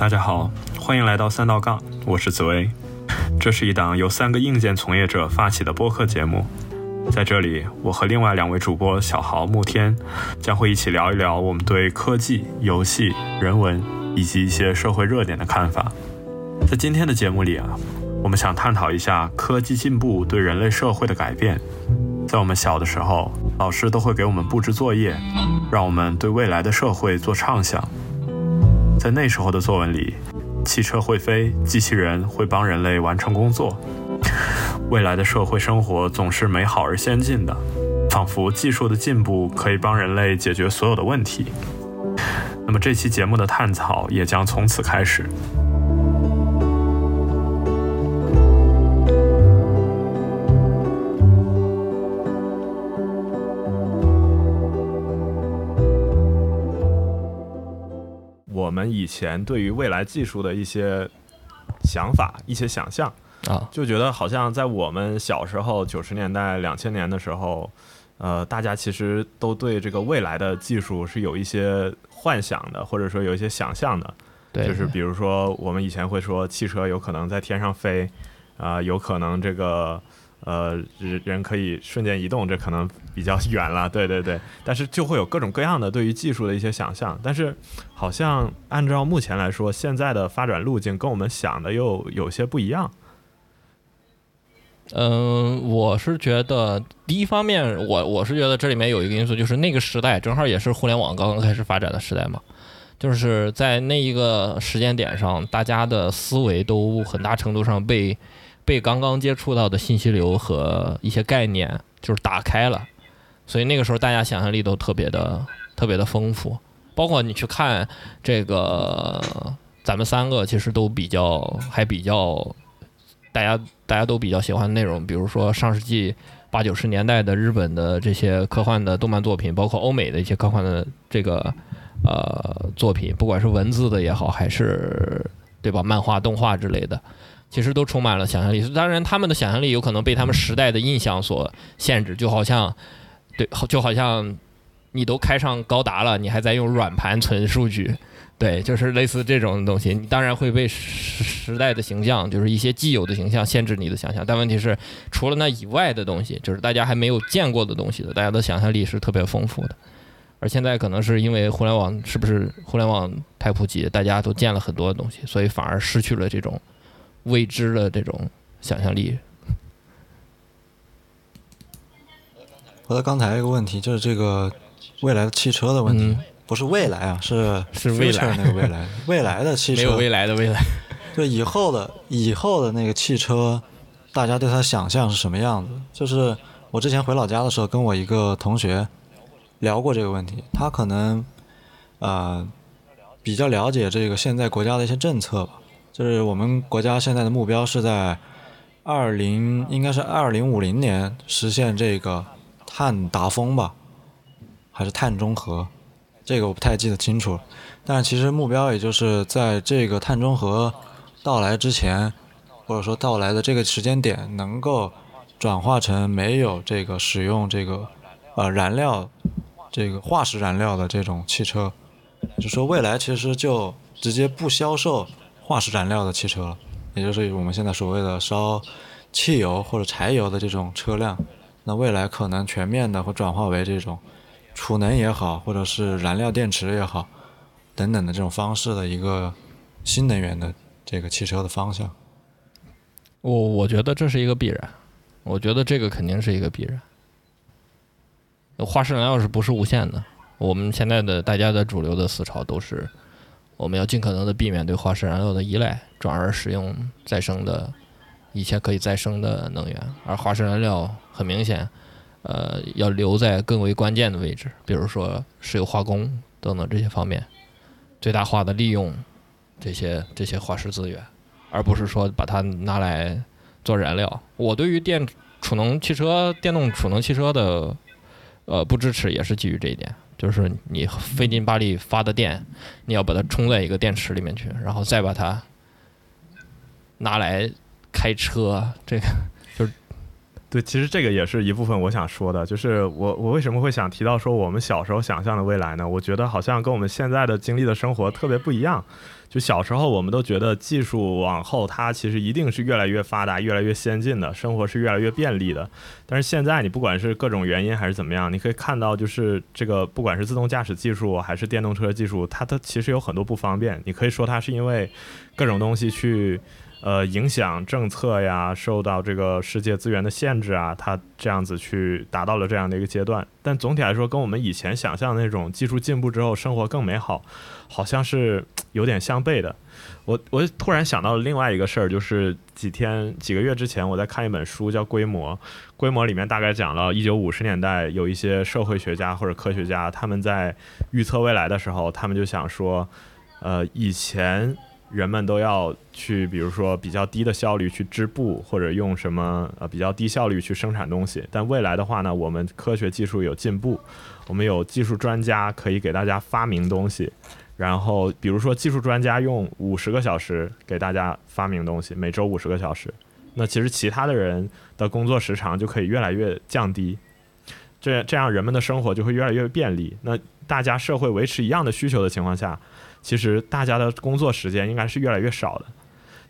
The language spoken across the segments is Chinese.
大家好，欢迎来到三道杠，我是紫薇。这是一档由三个硬件从业者发起的播客节目，在这里，我和另外两位主播小豪、慕天将会一起聊一聊我们对科技、游戏、人文以及一些社会热点的看法。在今天的节目里啊，我们想探讨一下科技进步对人类社会的改变。在我们小的时候，老师都会给我们布置作业，让我们对未来的社会做畅想。在那时候的作文里，汽车会飞，机器人会帮人类完成工作，未来的社会生活总是美好而先进的，仿佛技术的进步可以帮人类解决所有的问题。那么这期节目的探讨也将从此开始。我们以前对于未来技术的一些想法、一些想象啊，就觉得好像在我们小时候九十年代、两千年的时候，呃，大家其实都对这个未来的技术是有一些幻想的，或者说有一些想象的。对，就是比如说我们以前会说汽车有可能在天上飞，啊，有可能这个。呃，人人可以瞬间移动，这可能比较远了。对对对，但是就会有各种各样的对于技术的一些想象。但是好像按照目前来说，现在的发展路径跟我们想的又有些不一样。嗯，我是觉得第一方面，我我是觉得这里面有一个因素，就是那个时代正好也是互联网刚刚开始发展的时代嘛，就是在那一个时间点上，大家的思维都很大程度上被。被刚刚接触到的信息流和一些概念就是打开了，所以那个时候大家想象力都特别的特别的丰富。包括你去看这个，咱们三个其实都比较还比较，大家大家都比较喜欢的内容，比如说上世纪八九十年代的日本的这些科幻的动漫作品，包括欧美的一些科幻的这个呃作品，不管是文字的也好，还是对吧漫画、动画之类的。其实都充满了想象力，当然他们的想象力有可能被他们时代的印象所限制，就好像，对，就好像你都开上高达了，你还在用软盘存数据，对，就是类似这种东西，你当然会被时时代的形象，就是一些既有的形象限制你的想象。但问题是，除了那以外的东西，就是大家还没有见过的东西的，大家的想象力是特别丰富的。而现在可能是因为互联网是不是互联网太普及，大家都见了很多东西，所以反而失去了这种。未知的这种想象力。回到刚才一个问题，就是这个未来的汽车的问题，不是未来啊，是是未来那个未来，未来的汽车没有未来的未来，就以后的以后的那个汽车，大家对它想象是什么样子？就是我之前回老家的时候，跟我一个同学聊过这个问题，他可能呃比较了解这个现在国家的一些政策吧。就是我们国家现在的目标是在二零，应该是二零五零年实现这个碳达峰吧，还是碳中和？这个我不太记得清楚。但其实目标也就是在这个碳中和到来之前，或者说到来的这个时间点，能够转化成没有这个使用这个呃燃料，这个化石燃料的这种汽车。就说未来其实就直接不销售。化石燃料的汽车，也就是我们现在所谓的烧汽油或者柴油的这种车辆，那未来可能全面的会转化为这种储能也好，或者是燃料电池也好，等等的这种方式的一个新能源的这个汽车的方向。我我觉得这是一个必然，我觉得这个肯定是一个必然。化石燃料是不是无限的？我们现在的大家的主流的思潮都是。我们要尽可能的避免对化石燃料的依赖，转而使用再生的、一切可以再生的能源。而化石燃料很明显，呃，要留在更为关键的位置，比如说石油化工等等这些方面，最大化的利用这些这些化石资源，而不是说把它拿来做燃料。我对于电储能汽车、电动储能汽车的呃不支持，也是基于这一点。就是你费劲巴力发的电，你要把它充在一个电池里面去，然后再把它拿来开车，这个对，其实这个也是一部分我想说的，就是我我为什么会想提到说我们小时候想象的未来呢？我觉得好像跟我们现在的经历的生活特别不一样。就小时候我们都觉得技术往后它其实一定是越来越发达、越来越先进的，生活是越来越便利的。但是现在你不管是各种原因还是怎么样，你可以看到就是这个不管是自动驾驶技术还是电动车技术，它的其实有很多不方便。你可以说它是因为各种东西去。呃，影响政策呀，受到这个世界资源的限制啊，它这样子去达到了这样的一个阶段。但总体来说，跟我们以前想象的那种技术进步之后生活更美好，好像是有点相悖的。我我突然想到了另外一个事儿，就是几天几个月之前，我在看一本书，叫《规模》。规模里面大概讲了一九五十年代有一些社会学家或者科学家，他们在预测未来的时候，他们就想说，呃，以前。人们都要去，比如说比较低的效率去织布，或者用什么呃比较低效率去生产东西。但未来的话呢，我们科学技术有进步，我们有技术专家可以给大家发明东西。然后比如说技术专家用五十个小时给大家发明东西，每周五十个小时，那其实其他的人的工作时长就可以越来越降低。这这样人们的生活就会越来越便利。那大家社会维持一样的需求的情况下。其实大家的工作时间应该是越来越少的，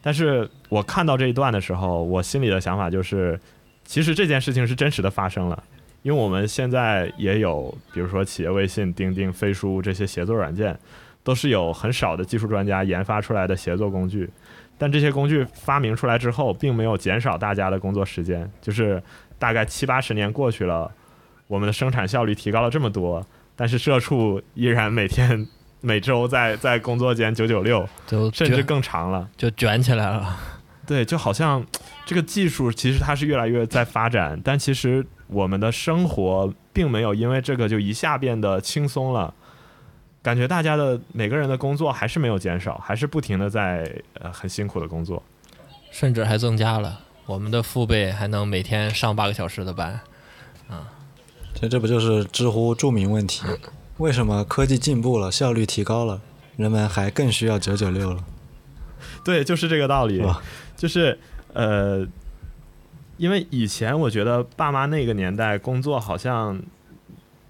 但是我看到这一段的时候，我心里的想法就是，其实这件事情是真实的发生了，因为我们现在也有，比如说企业微信、钉钉、飞书这些协作软件，都是有很少的技术专家研发出来的协作工具，但这些工具发明出来之后，并没有减少大家的工作时间，就是大概七八十年过去了，我们的生产效率提高了这么多，但是社畜依然每天。每周在在工作间九九六，就甚至更长了，就卷起来了。对，就好像这个技术其实它是越来越在发展，但其实我们的生活并没有因为这个就一下变得轻松了。感觉大家的每个人的工作还是没有减少，还是不停的在呃很辛苦的工作，甚至还增加了。我们的父辈还能每天上八个小时的班，啊，这这不就是知乎著名问题？为什么科技进步了，效率提高了，人们还更需要九九六了？对，就是这个道理。就是呃，因为以前我觉得爸妈那个年代工作好像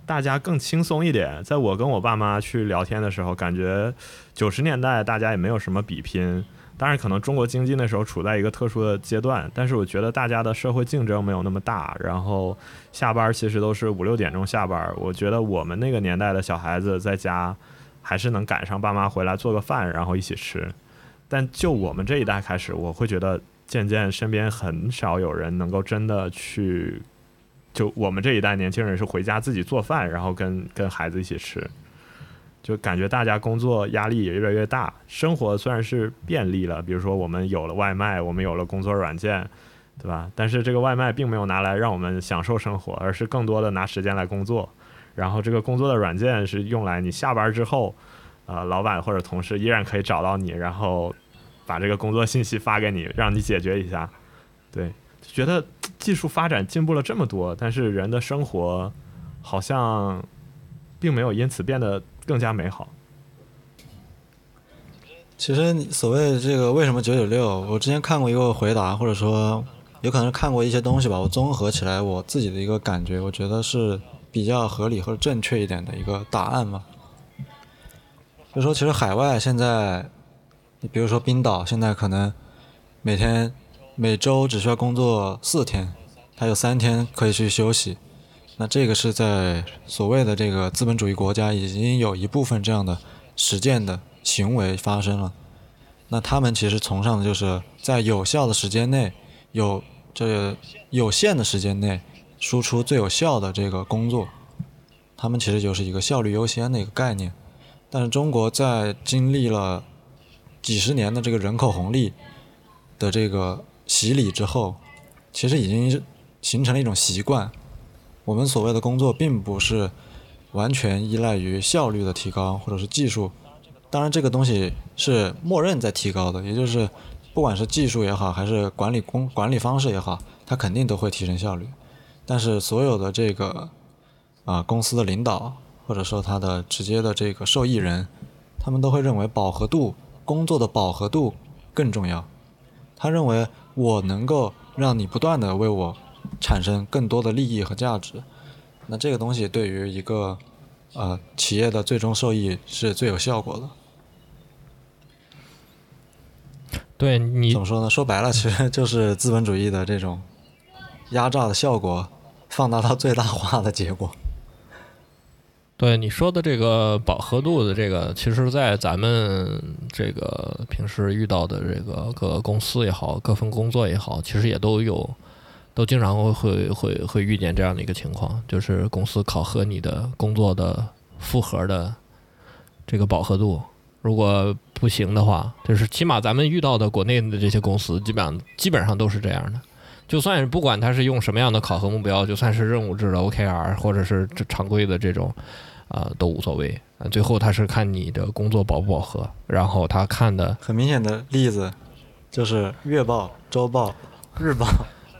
大家更轻松一点。在我跟我爸妈去聊天的时候，感觉九十年代大家也没有什么比拼。当然，可能中国经济那时候处在一个特殊的阶段，但是我觉得大家的社会竞争没有那么大。然后下班其实都是五六点钟下班。我觉得我们那个年代的小孩子在家还是能赶上爸妈回来做个饭，然后一起吃。但就我们这一代开始，我会觉得渐渐身边很少有人能够真的去，就我们这一代年轻人是回家自己做饭，然后跟跟孩子一起吃。就感觉大家工作压力也越来越大，生活虽然是便利了，比如说我们有了外卖，我们有了工作软件，对吧？但是这个外卖并没有拿来让我们享受生活，而是更多的拿时间来工作。然后这个工作的软件是用来你下班之后，呃，老板或者同事依然可以找到你，然后把这个工作信息发给你，让你解决一下。对，觉得技术发展进步了这么多，但是人的生活好像并没有因此变得。更加美好。其实所谓这个为什么九九六，我之前看过一个回答，或者说有可能是看过一些东西吧。我综合起来我自己的一个感觉，我觉得是比较合理或者正确一点的一个答案嘛。就说其实海外现在，你比如说冰岛，现在可能每天每周只需要工作四天，还有三天可以去休息。那这个是在所谓的这个资本主义国家已经有一部分这样的实践的行为发生了。那他们其实崇尚的就是在有效的时间内，有这有限的时间内输出最有效的这个工作。他们其实就是一个效率优先的一个概念。但是中国在经历了几十年的这个人口红利的这个洗礼之后，其实已经形成了一种习惯。我们所谓的工作，并不是完全依赖于效率的提高，或者是技术。当然，这个东西是默认在提高的，也就是不管是技术也好，还是管理工管理方式也好，它肯定都会提升效率。但是，所有的这个啊公司的领导，或者说他的直接的这个受益人，他们都会认为饱和度工作的饱和度更重要。他认为我能够让你不断的为我产生更多的利益和价值。那这个东西对于一个呃企业的最终受益是最有效果的。对你怎么说呢？说白了，其实就是资本主义的这种压榨的效果放大到最大化的结果。对你说的这个饱和度的这个，其实，在咱们这个平时遇到的这个各公司也好，各份工作也好，其实也都有，都经常会会会会遇见这样的一个情况，就是公司考核你的工作的复合的这个饱和度，如果不行的话，就是起码咱们遇到的国内的这些公司，基本上基本上都是这样的。就算是不管它是用什么样的考核目标，就算是任务制的 OKR，或者是这常规的这种。啊，都无所谓。最后他是看你的工作饱不饱和，然后他看的很明显的例子就是月报、周报、日报，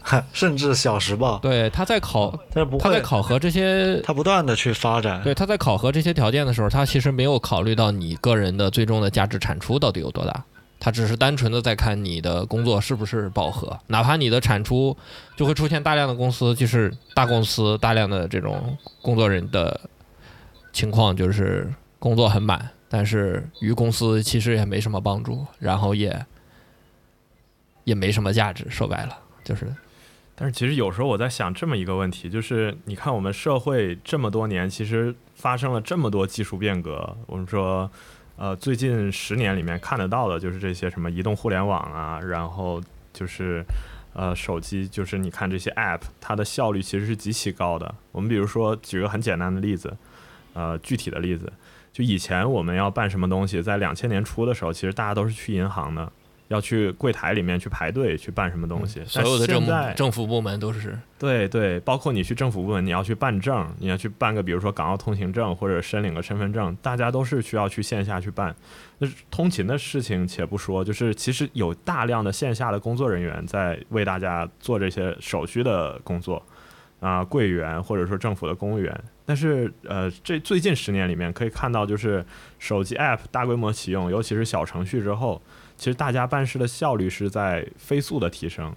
甚至小时报。对，他在考，他不他在考核这些，他不断的去发展。对，他在考核这些条件的时候，他其实没有考虑到你个人的最终的价值产出到底有多大，他只是单纯的在看你的工作是不是饱和。哪怕你的产出就会出现大量的公司，就是大公司大量的这种工作人的。情况就是工作很满，但是于公司其实也没什么帮助，然后也也没什么价值。说白了就是，但是其实有时候我在想这么一个问题，就是你看我们社会这么多年，其实发生了这么多技术变革。我们说，呃，最近十年里面看得到的就是这些什么移动互联网啊，然后就是呃手机，就是你看这些 App，它的效率其实是极其高的。我们比如说举个很简单的例子。呃，具体的例子，就以前我们要办什么东西，在两千年初的时候，其实大家都是去银行的，要去柜台里面去排队去办什么东西。所有的政政府部门都是。对对，包括你去政府部门，你要去办证，你要去办个比如说港澳通行证或者申领个身份证，大家都是需要去线下去办。那通勤的事情且不说，就是其实有大量的线下的工作人员在为大家做这些手续的工作。啊，柜员或者说政府的公务员，但是呃，这最近十年里面可以看到，就是手机 App 大规模启用，尤其是小程序之后，其实大家办事的效率是在飞速的提升。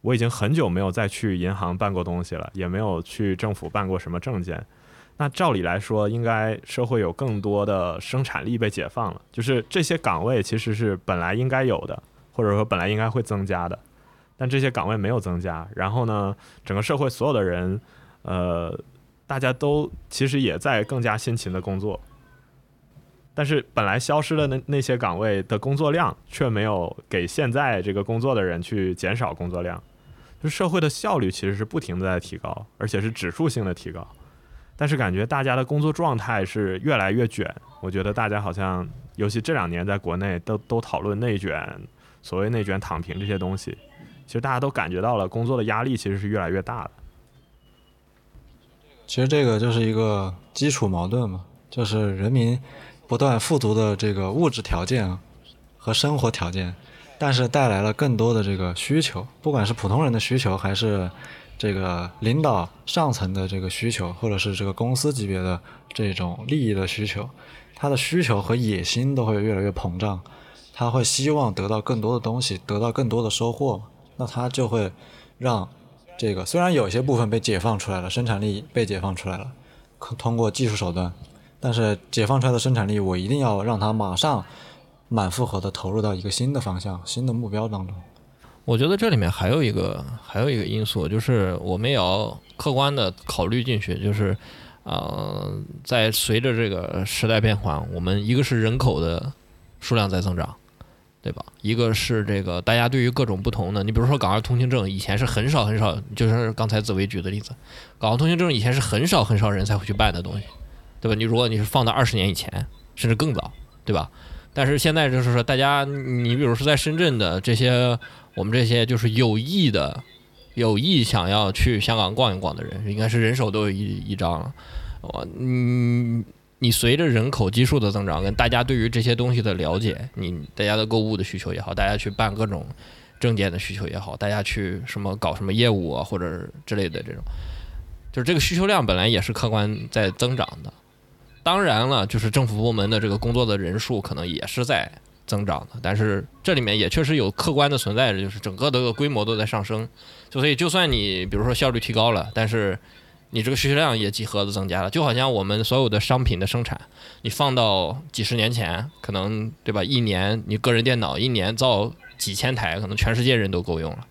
我已经很久没有再去银行办过东西了，也没有去政府办过什么证件。那照理来说，应该社会有更多的生产力被解放了，就是这些岗位其实是本来应该有的，或者说本来应该会增加的。但这些岗位没有增加，然后呢，整个社会所有的人，呃，大家都其实也在更加辛勤的工作，但是本来消失的那那些岗位的工作量却没有给现在这个工作的人去减少工作量，就社会的效率其实是不停的在提高，而且是指数性的提高，但是感觉大家的工作状态是越来越卷，我觉得大家好像，尤其这两年在国内都都讨论内卷，所谓内卷躺平这些东西。其实大家都感觉到了，工作的压力其实是越来越大的。其实这个就是一个基础矛盾嘛，就是人民不断富足的这个物质条件和生活条件，但是带来了更多的这个需求，不管是普通人的需求，还是这个领导上层的这个需求，或者是这个公司级别的这种利益的需求，他的需求和野心都会越来越膨胀，他会希望得到更多的东西，得到更多的收获。那他就会让这个虽然有些部分被解放出来了，生产力被解放出来了，可通过技术手段，但是解放出来的生产力，我一定要让它马上满负荷的投入到一个新的方向、新的目标当中。我觉得这里面还有一个还有一个因素，就是我们也要客观的考虑进去，就是呃，在随着这个时代变化，我们一个是人口的数量在增长。对吧？一个是这个，大家对于各种不同的，你比如说港澳通行证，以前是很少很少，就是刚才紫薇举的例子，港澳通行证以前是很少很少人才会去办的东西，对吧？你如果你是放到二十年以前，甚至更早，对吧？但是现在就是说，大家，你比如说在深圳的这些，我们这些就是有意的、有意想要去香港逛一逛的人，应该是人手都有一一张了，我嗯。你随着人口基数的增长，跟大家对于这些东西的了解，你大家的购物的需求也好，大家去办各种证件的需求也好，大家去什么搞什么业务啊，或者之类的这种，就是这个需求量本来也是客观在增长的。当然了，就是政府部门的这个工作的人数可能也是在增长的。但是这里面也确实有客观的存在着，就是整个的规模都在上升，就所以就算你比如说效率提高了，但是你这个需求量也几何的增加了，就好像我们所有的商品的生产，你放到几十年前，可能对吧？一年你个人电脑一年造几千台，可能全世界人都够用了。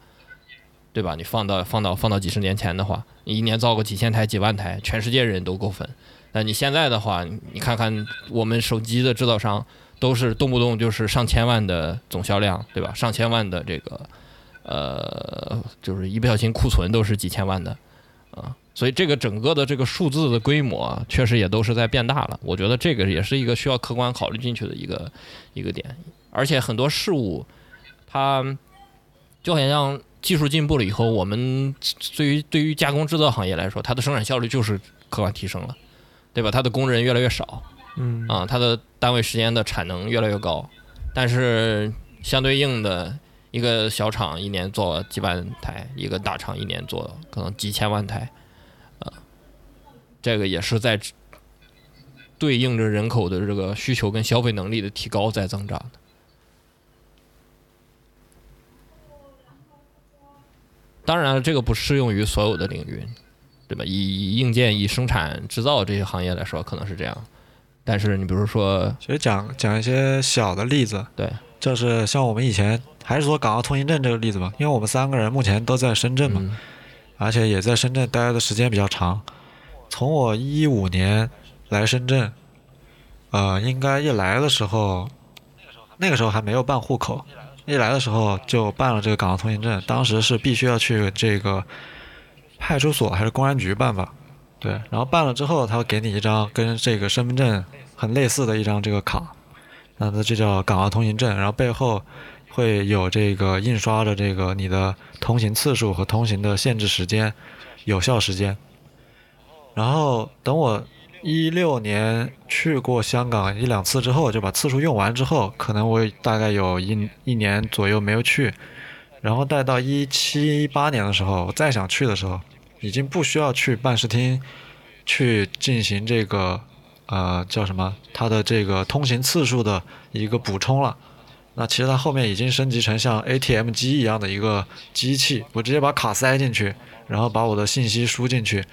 对吧？你放到放到放到几十年前的话，你一年造个几千台、几万台，全世界人都够分。那你现在的话，你看看我们手机的制造商，都是动不动就是上千万的总销量，对吧？上千万的这个，呃，就是一不小心库存都是几千万的，啊，所以这个整个的这个数字的规模，确实也都是在变大了。我觉得这个也是一个需要客观考虑进去的一个一个点，而且很多事物，它就好像。技术进步了以后，我们对于对于加工制造行业来说，它的生产效率就是客观提升了，对吧？它的工人越来越少，嗯啊，它的单位时间的产能越来越高，但是相对应的一个小厂一年做几万台，一个大厂一年做可能几千万台，啊，这个也是在对应着人口的这个需求跟消费能力的提高在增长的。当然了，这个不适用于所有的领域，对吧？以硬件、以生产制造这些行业来说，可能是这样。但是你比如说，其实讲讲一些小的例子，对，就是像我们以前还是说港澳通行证这个例子吧，因为我们三个人目前都在深圳嘛，嗯而且也在深圳待的时间比较长。从我一五年来深圳，呃，应该一来的时候，那个时候还没有办户口，一来的时候就办了这个港澳通行证，当时是必须要去这个派出所还是公安局办吧？对，然后办了之后，他会给你一张跟这个身份证很类似的一张这个卡，那它这叫港澳通行证，然后背后会有这个印刷的这个你的通行次数和通行的限制时间、有效时间。然后等我一六年去过香港一两次之后，就把次数用完之后，可能我大概有一一年左右没有去，然后待到一七一八年的时候，我再想去的时候，已经不需要去办事厅去进行这个呃叫什么它的这个通行次数的一个补充了。那其实它后面已经升级成像 ATM 机一样的一个机器，我直接把卡塞进去，然后把我的信息输进去，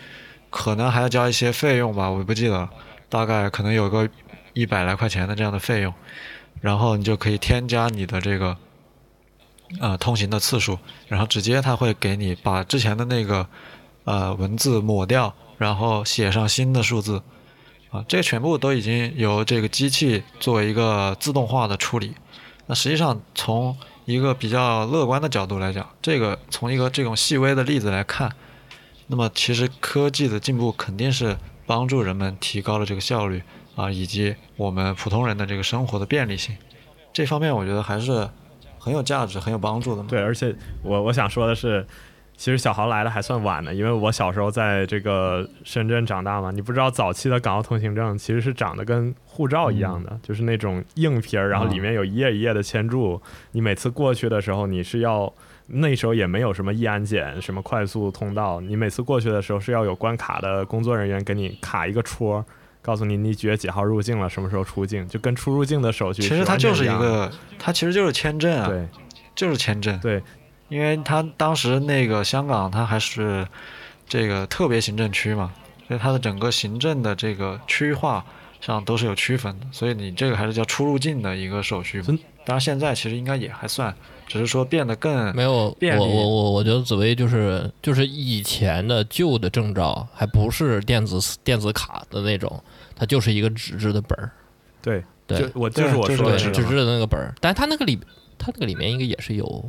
可能还要交一些费用吧，我不记得了，大概可能有个一百来块钱的这样的费用，然后你就可以添加你的这个呃通行的次数，然后直接它会给你把之前的那个呃文字抹掉，然后写上新的数字，啊，这全部都已经由这个机器作为一个自动化的处理。那实际上从一个比较乐观的角度来讲，这个从一个这种细微的例子来看，那么其实科技的进步肯定是帮助人们提高了这个效率啊，以及我们普通人的这个生活的便利性。这方面我觉得还是很有价值、很有帮助的嘛。对，而且我我想说的是，其实小豪来的还算晚呢，因为我小时候在这个深圳长大嘛，你不知道早期的港澳通行证其实是长得跟护照一样的，就是那种硬皮儿，然后里面有一页一页的签注，你每次过去的时候你是要。那时候也没有什么易安检、什么快速通道，你每次过去的时候是要有关卡的工作人员给你卡一个戳，告诉你你几月几号入境了，什么时候出境，就跟出入境的手续其实它就是一个，它其实就是签证啊，对。就是签证。对。因为它当时那个香港，它还是这个特别行政区嘛，所以它的整个行政的这个区划上都是有区分的，所以你这个还是叫出入境的一个手续。当然现在其实应该也还算，只是说变得更没有，我便利。我我我觉得紫薇就是就是以前的旧的证照，还不是电子电子卡的那种，它就是一个纸质的本儿，对，对就我就是我说的纸质的那个本儿，但是它那个里，它那个里面应该也是有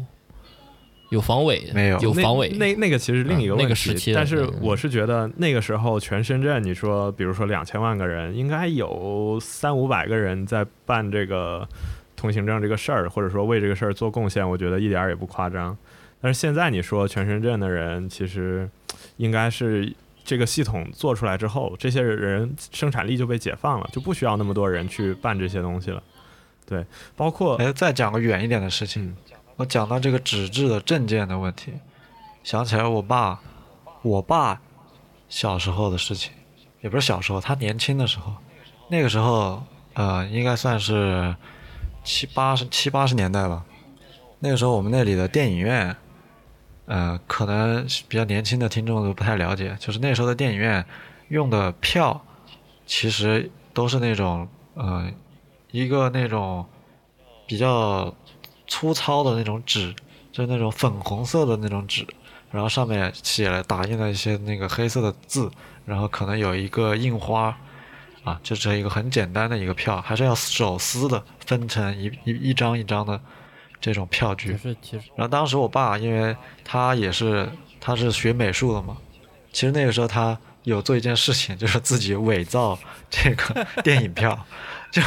有防伪，没有有防伪，那那个其实另一个嗯那问题，个时期但是嗯我是觉得那个时候全深圳，你说比如说两千万个人，应该有三五百个人在办这个通行证这个事儿，或者说为这个事儿做贡献，我觉得一点儿也不夸张。但是现在你说全深圳的人，其实应该是这个系统做出来之后，这些人生产力就被解放了，就不需要那么多人去办这些东西了。对，包括哎，再讲个远一点的事情，我讲到这个纸质的证件的问题，想起来我爸，我爸小时候的事情，也不是小时候，他年轻的时候，那个时候呃，应该算是七八十七八十年代吧，那个时候我们那里的电影院，呃，可能比较年轻的听众都不太了解，就是那时候的电影院用的票，其实都是那种呃一个那种比较粗糙的那种纸，就是那种粉红色的那种纸，然后上面写了打印了一些那个黑色的字，然后可能有一个印花。啊，就这一个很简单的一个票，还是要手撕的，分成一一一张一张的这种票据。是其实，然后当时我爸，因为他也是他是学美术的嘛，其实那个时候他有做一件事情，就是自己伪造这个 电影票，就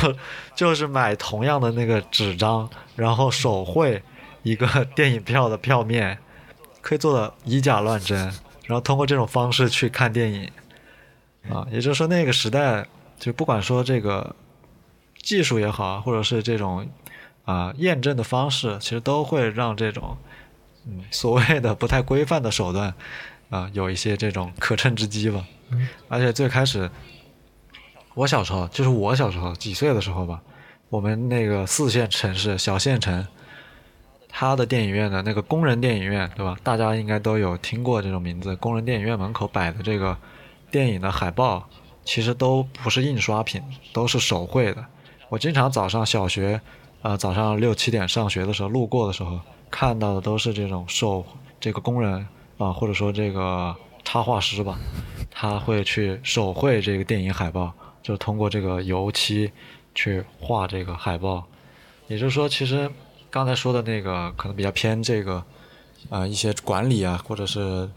就是买同样的那个纸张，然后手绘一个 电影票的票面，可以做的以假乱真，然后通过这种方式去看电影。啊，也就是说那个时代。就不管说这个技术也好，或者是这种啊验证的方式，其实都会让这种嗯所谓的不太规范的手段啊有一些这种可乘之机吧。而且最开始我小时候，就是我小时候几岁的时候吧，我们那个四线城市小县城，它的电影院的那个工人电影院，对吧？大家应该都有听过这种名字。工人电影院门口摆的这个电影的海报。其实都不是印刷品，都是手绘的。我经常早上小学，呃，早上六七点上学的时候，路过的时候看到的都是这种手这个工人啊，或者说这个插画师吧，他会去手绘这个电影海报，就通过这个油漆去画这个海报。也就是说，其实刚才说的那个可能比较偏这个，呃，一些管理啊，或者是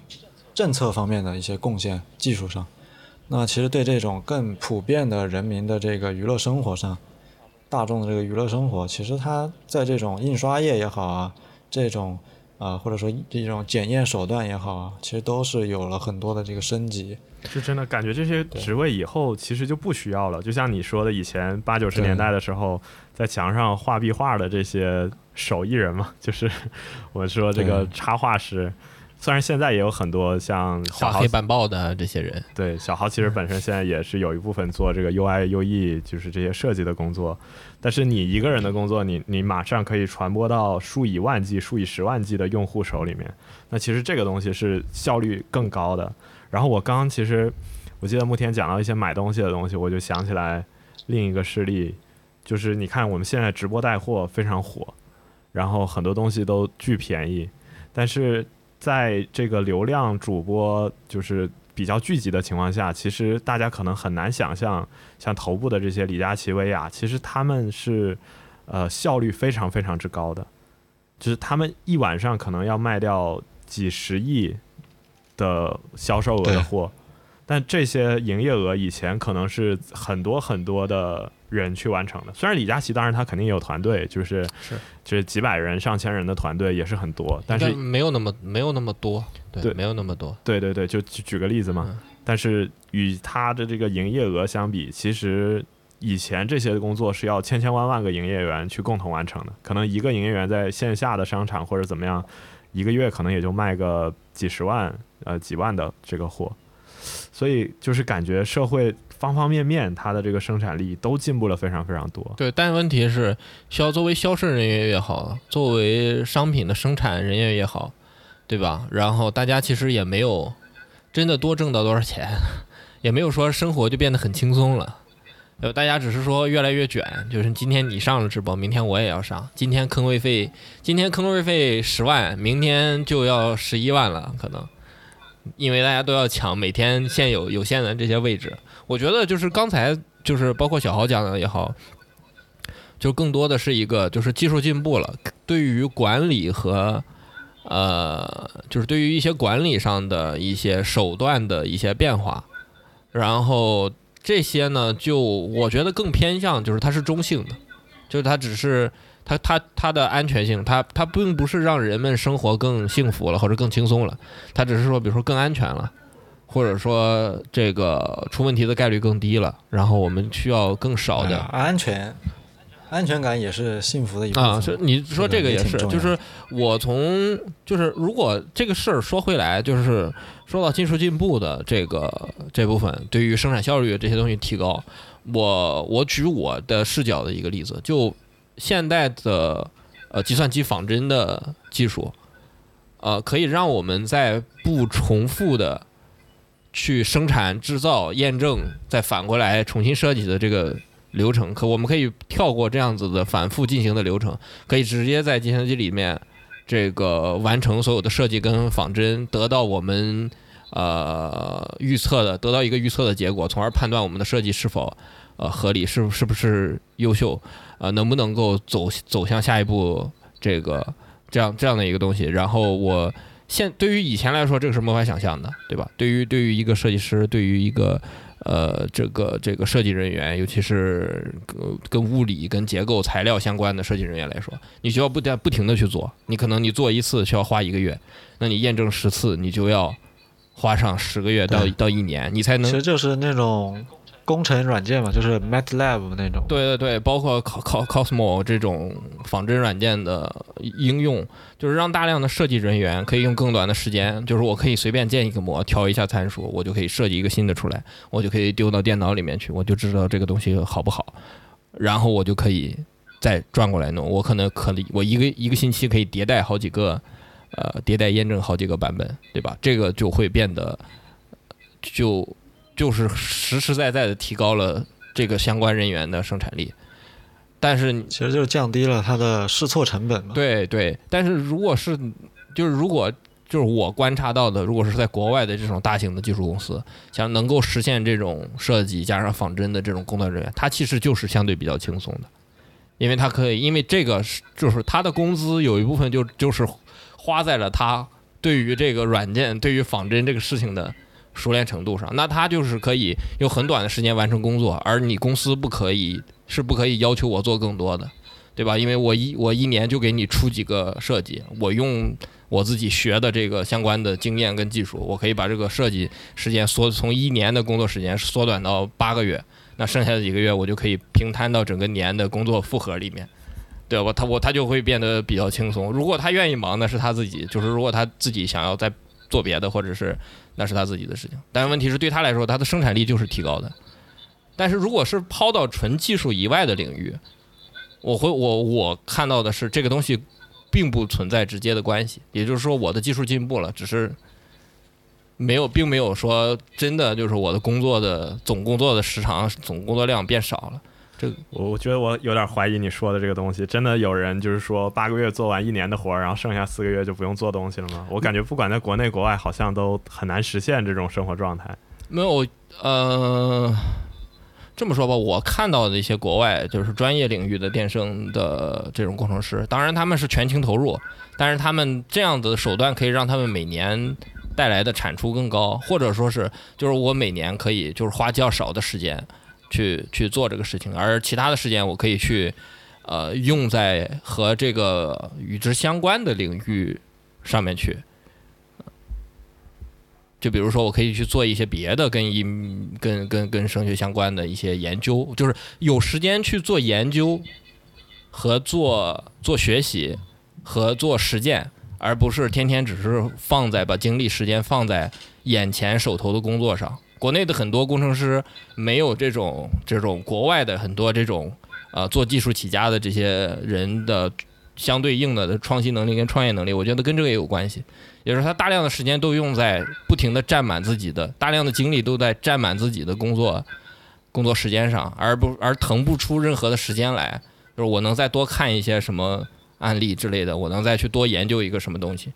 政策方面的一些贡献，技术上。那其实对这种更普遍的人民的这个娱乐生活上，大众的这个娱乐生活，其实它在这种印刷业也好啊，这种啊或者说这种检验手段也好啊，其实都是有了很多的这个升级。是真的感觉这些职位以后其实就不需要了，就像你说的，以前八九十年代的时候，在墙上画壁画的这些手艺人嘛，就是我说这个插画师。虽然现在也有很多像画黑板报的这些人，对小豪其实本身现在也是有一部分做这个 UI、UE，就是这些设计的工作。但是你一个人的工作，你你马上可以传播到数以万计、数以十万计的用户手里面。那其实这个东西是效率更高的。然后我刚刚其实我记得慕天讲到一些买东西的东西，我就想起来另一个事例，就是你看我们现在直播带货非常火，然后很多东西都巨便宜，但是。在这个流量主播就是比较聚集的情况下，其实大家可能很难想象，像头部的这些李佳琦、薇娅，其实他们是呃效率非常非常之高的，就是他们一晚上可能要卖掉几十亿的销售额的货，但这些营业额以前可能是很多很多的。人去完成的，虽然李佳琦当然他肯定也有团队，就是是就是几百人、上千人的团队也是很多，但是没有那么没有那么多，对，没有那么多，对对对，就举个例子嘛。但是与他的这个营业额相比，其实以前这些工作是要千千万万个营业员去共同完成的，可能一个营业员在线下的商场或者怎么样，一个月可能也就卖个几十万呃几万的这个货，所以就是感觉社会。方方面面，它的这个生产力都进步了非常非常多。对，但问题是，销作为销售人员也好，作为商品的生产人员也好，对吧？然后大家其实也没有真的多挣到多少钱，也没有说生活就变得很轻松了。呃，大家只是说越来越卷，就是今天你上了直播，明天我也要上。今天坑位费，今天坑位费十万，明天就要十一万了，可能，因为大家都要抢每天现有有限的这些位置。我觉得就是刚才就是包括小豪讲的也好，就更多的是一个就是技术进步了，对于管理和呃就是对于一些管理上的一些手段的一些变化，然后这些呢就我觉得更偏向就是它是中性的，就是它只是它它它的安全性，它它并不是让人们生活更幸福了或者更轻松了，它只是说比如说更安全了。或者说这个出问题的概率更低了，然后我们需要更少的安全，安全感也是幸福的一部分。啊，是你说这个也是，就是我从就是如果这个事儿说回来，就是说到技术进步的这个这部分，对于生产效率这些东西提高，我我举我的视角的一个例子，就现代的呃计算机仿真的技术，呃，可以让我们在不重复的去生产、制造、验证，再反过来重新设计的这个流程，可我们可以跳过这样子的反复进行的流程，可以直接在计算机里面这个完成所有的设计跟仿真，得到我们呃预测的，得到一个预测的结果，从而判断我们的设计是否呃合理，是是不是优秀，呃能不能够走走向下一步这个这样这样的一个东西。然后我现对于以前来说，这个是没法想象的，对吧？对于对于一个设计师，对于一个呃这个这个设计人员，尤其是呃跟物理、跟结构、材料相关的设计人员来说，你需要不断不停的去做。你可能你做一次需要花一个月，那你验证十次，你就要花上十个月到到一年，你才能其实就是那种工程软件嘛，就是 MATLAB 那种。对对对，包括 Cosmo 这种仿真软件的应用，就是让大量的设计人员可以用更短的时间，就是我可以随便建一个模，调一下参数，我就可以设计一个新的出来，我就可以丢到电脑里面去，我就知道这个东西好不好，然后我就可以再转过来弄。我可能可以，我一个一个星期可以迭代好几个，呃，迭代验证好几个版本，对吧？这个就会变得就就是实实在在的提高了这个相关人员的生产力。但是其实就是降低了它的试错成本嘛。对对，但是如果是就是如果就是我观察到的，如果是在国外的这种大型的技术公司，想能够实现这种设计加上仿真的这种工作人员，他其实就是相对比较轻松的，因为他可以，因为这个是就是他的工资有一部分就就是花在了他对于这个软件对于仿真这个事情的熟练程度上，那他就是可以用很短的时间完成工作，而你公司不可以是不可以要求我做更多的。对吧？因为我一我一年就给你出几个设计，我用我自己学的这个相关的经验跟技术，我可以把这个设计时间缩从一年的工作时间缩短到八个月，那剩下的几个月我就可以平摊到整个年的工作负荷里面，对吧？他我他就会变得比较轻松。如果他愿意忙，那是他自己；就是如果他自己想要再做别的，或者是那是他自己的事情。但问题是对他来说，他的生产力就是提高的。但是如果是抛到纯技术以外的领域，我会我我看到的是这个东西并不存在直接的关系，也就是说我的技术进步了，只是没有，并没有说真的就是我的工作的总工作的时长、总工作量变少了。我我觉得我有点怀疑你说的这个东西，真的有人就是说八个月做完一年的活儿，然后剩下四个月就不用做东西了吗？我感觉不管在国内国外，好像都很难实现这种生活状态。没有，呃，这么说吧，我看到的一些国外就是专业领域的电声的这种工程师，当然他们是全情投入，但是他们这样子的手段可以让他们每年带来的产出更高，或者说是就是我每年可以就是花较少的时间去去做这个事情，而其他的时间我可以去呃用在和这个与之相关的领域上面去。就比如说，我可以去做一些别的跟音、跟跟跟声学相关的一些研究，就是有时间去做研究和做做学习和做实践，而不是天天只是放在把精力时间放在眼前手头的工作上。国内的很多工程师没有这种这种国外的很多这种呃做技术起家的这些人的相对应的创新能力跟创业能力，我觉得跟这个也有关系。也就是他大量的时间都用在不停的占满自己的，大量的精力都在占满自己的工作工作时间上，而不而腾不出任何的时间来，就是我能再多看一些什么案例之类的，我能再去多研究一个什么东西，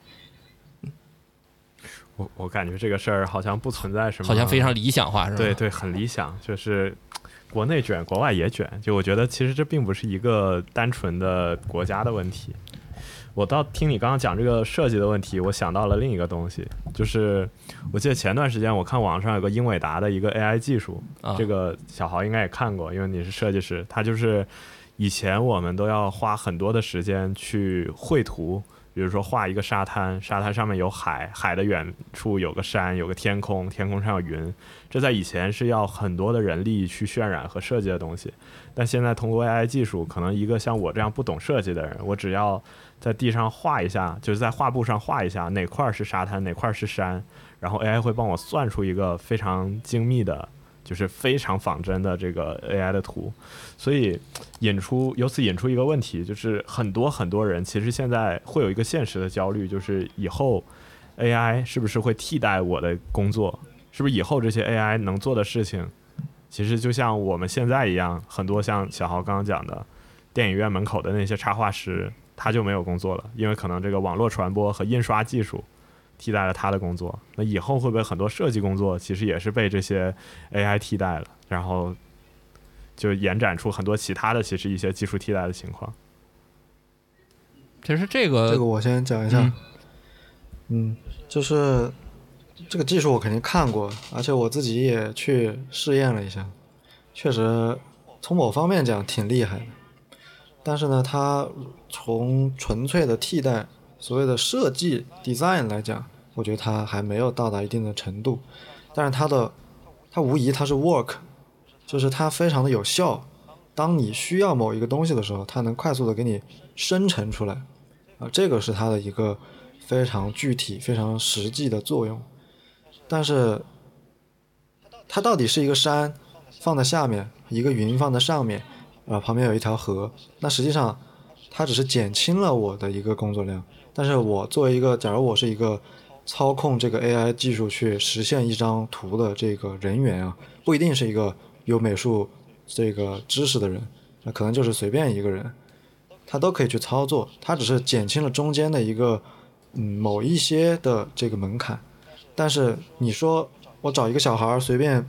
我我感觉这个事儿好像不存在什么，好像非常理想化，是吧？对对，很理想，就是国内卷，国外也卷。就我觉得其实这并不是一个单纯的国家的问题。我倒听你刚刚讲这个设计的问题，我想到了另一个东西，就是我记得前段时间我看网上有个英伟达的一个 AI 技术，啊这个小豪应该也看过，因为你是设计师。他就是以前我们都要花很多的时间去绘图，比如说画一个沙滩，沙滩上面有海，海的远处有个山，有个天空，天空上有云。这在以前是要很多的人力去渲染和设计的东西，但现在通过 AI 技术，可能一个像我这样不懂设计的人，我只要在地上画一下，就是在画布上画一下哪块是沙滩，哪块是山，然后 AI 会帮我算出一个非常精密的就是非常仿真的这个 AI 的图，所以引出由此引出一个问题，就是很多很多人其实现在会有一个现实的焦虑，就是以后 AI 是不是会替代我的工作？是不是以后这些 AI 能做的事情，其实就像我们现在一样，很多像小豪刚刚讲的，电影院门口的那些插画师，他就没有工作了，因为可能这个网络传播和印刷技术。替代了他的工作，那以后会不会很多设计工作其实也是被这些 AI 替代了？然后就延展出很多其他的其实一些技术替代的情况。其实这个这个我先讲一下，嗯，就是这个技术我肯定看过，而且我自己也去试验了一下，确实从某方面讲挺厉害的。但是呢，它从纯粹的替代所谓的设计 design 来讲，我觉得它还没有到达一定的程度。但是它的它无疑它是 work，就是它非常的有效。当你需要某一个东西的时候，它能快速的给你生成出来。啊，这个是它的一个非常具体、非常实际的作用。但是，它到底是一个山放在下面，一个云放在上面，啊，旁边有一条河。那实际上，它只是减轻了我的一个工作量。但是我作为一个，假如我是一个操控这个 AI 技术去实现一张图的这个人员啊，不一定是一个有美术这个知识的人，那可能就是随便一个人。他都可以去操作，它只是减轻了中间的一个嗯某一些的这个门槛。但是你说我找一个小孩儿随便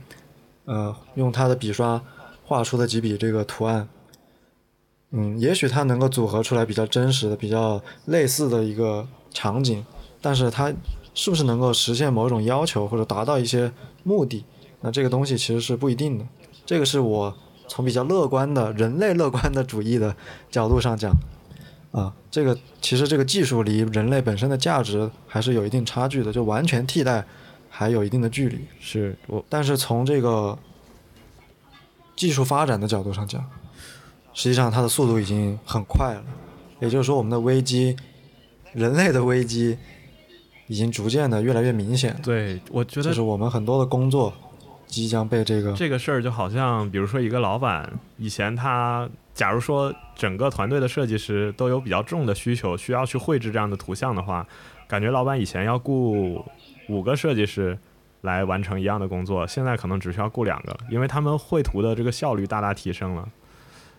呃用他的笔刷画出的几笔这个图案，嗯，也许他能够组合出来比较真实的、比较类似的一个场景，但是它是不是能够实现某种要求或者达到一些目的？那这个东西其实是不一定的。这个是我。从比较乐观的人类乐观的主义的角度上讲，啊，这个其实这个技术离人类本身的价值还是有一定差距的，就完全替代还有一定的距离。是我，但是从这个技术发展的角度上讲，实际上它的速度已经很快了。也就是说，我们的危机，人类的危机，已经逐渐的越来越明显。对，我觉得就是我们很多的工作。即将被这个这个事儿就好像，比如说一个老板，以前他假如说整个团队的设计师都有比较重的需求，需要去绘制这样的图像的话，感觉老板以前要雇五个设计师来完成一样的工作，现在可能只需要雇两个，因为他们绘图的这个效率大大提升了，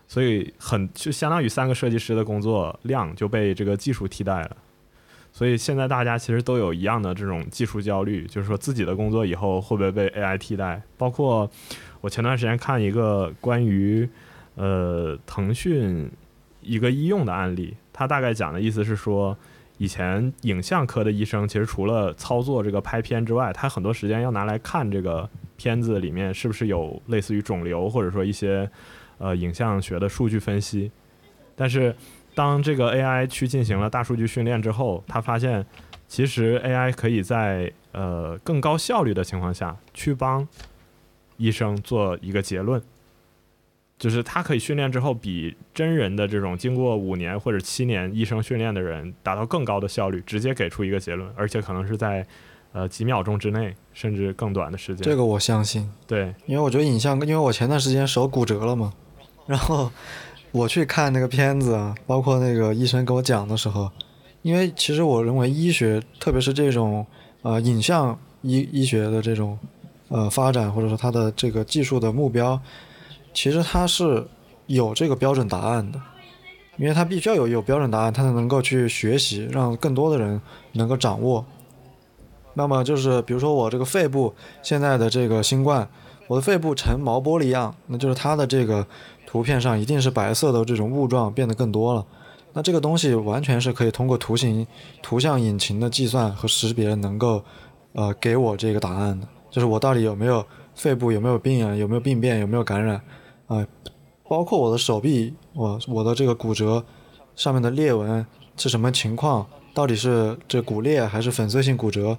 所以很就相当于三个设计师的工作量就被这个技术替代了。所以现在大家其实都有一样的这种技术焦虑，就是说自己的工作以后会不会被 AI 替代？包括我前段时间看一个关于呃腾讯一个医用的案例，他大概讲的意思是说，以前影像科的医生其实除了操作这个拍片之外，他很多时间要拿来看这个片子里面是不是有类似于肿瘤或者说一些呃影像学的数据分析，但是。当这个 AI 去进行了大数据训练之后，他发现，其实 AI 可以在呃更高效率的情况下去帮医生做一个结论，就是它可以训练之后比真人的这种经过五年或者七年医生训练的人达到更高的效率，直接给出一个结论，而且可能是在呃几秒钟之内，甚至更短的时间。这个我相信，对，因为我觉得影像，因为我前段时间手骨折了嘛，然后。我去看那个片子啊，包括那个医生给我讲的时候，因为其实我认为医学，特别是这种呃影像医医学的这种呃发展，或者说它的这个技术的目标，其实它是有这个标准答案的，因为它必须要有有标准答案，它才能够去学习，让更多的人能够掌握。那么就是比如说我这个肺部现在的这个新冠，我的肺部呈毛玻璃样，那就是它的这个。图片上一定是白色的这种雾状变得更多了，那这个东西完全是可以通过图形、图像引擎的计算和识别，能够呃给我这个答案的，就是我到底有没有肺部有没有病啊，有没有病变，有没有感染啊，包括我的手臂，我我的这个骨折上面的裂纹是什么情况，到底是这骨裂还是粉碎性骨折，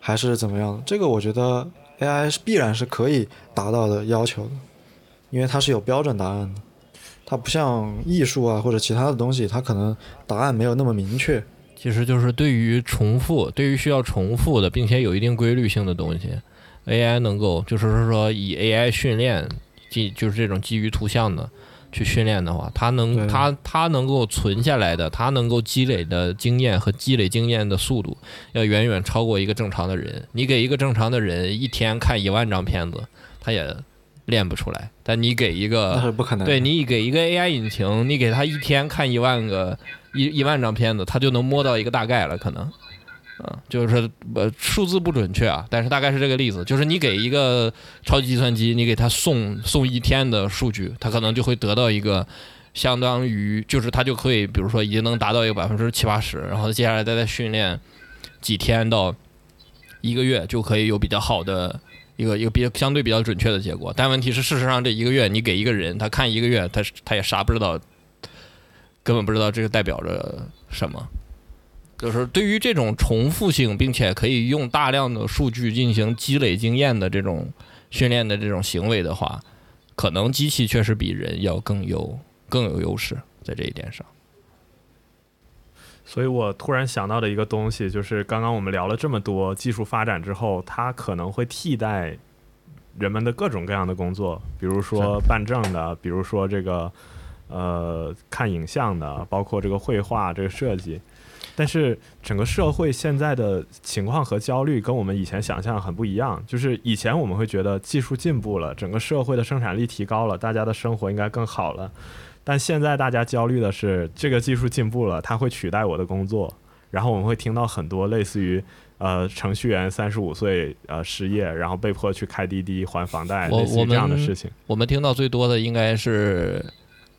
还是怎么样的？这个我觉得 AI 是必然是可以达到的要求的。因为它是有标准答案的，它不像艺术啊或者其他的东西，它可能答案没有那么明确。其实就是对于重复，对于需要重复的，并且有一定规律性的东西，AI 能够就是说以 AI 训练基就是这种基于图像的去训练的话，它能它它能够存下来的，它能够积累的经验和积累经验的速度，要远远超过一个正常的人。你给一个正常的人一天看一万张片子，他也练不出来。但你给一个那是不可能的。对你给一个 AI 引擎，你给他一天看一万个一一万张片子，他就能摸到一个大概了，可能。嗯，就是呃数字不准确啊，但是大概是这个例子，就是你给一个超级计算机，你给它送送一天的数据，它可能就会得到一个相当于，就是它就可以，比如说已经能达到一个百分之七八十，然后接下来再再训练几天到一个月，就可以有比较好的一个一个比较相对比较准确的结果。但问题是，事实上这一个月你给一个人他看一个月，他他也啥不知道，根本不知道这个代表着什么。就是对于这种重复性，并且可以用大量的数据进行积累经验的这种训练的这种行为的话，可能机器确实比人要更有更有优势在这一点上。所以我突然想到的一个东西，就是刚刚我们聊了这么多技术发展之后，它可能会替代人们的各种各样的工作，比如说办证的，比如说这个呃看影像的，包括这个绘画、这个设计。但是整个社会现在的情况和焦虑跟我们以前想象很不一样。就是以前我们会觉得技术进步了，整个社会的生产力提高了，大家的生活应该更好了。但现在大家焦虑的是，这个技术进步了，它会取代我的工作。然后我们会听到很多类似于呃程序员三十五岁呃失业，然后被迫去开滴滴还房贷，我类似于这样的事情。我们听到最多的应该是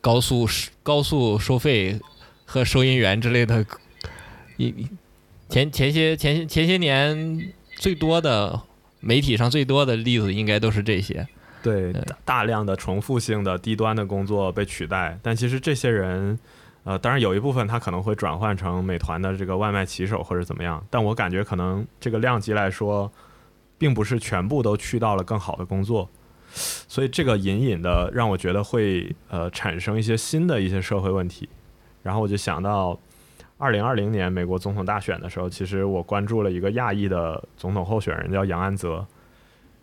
高速高速收费和收银员之类的。一前前些前前些年最多的媒体上最多的例子，应该都是这些。对大量的重复性的低端的工作被取代，但其实这些人，呃，当然有一部分他可能会转换成美团的这个外卖骑手或者怎么样，但我感觉可能这个量级来说，并不是全部都去到了更好的工作，所以这个隐隐的让我觉得会呃产生一些新的一些社会问题，然后我就想到。二零二零年美国总统大选的时候，其实我关注了一个亚裔的总统候选人，叫杨安泽。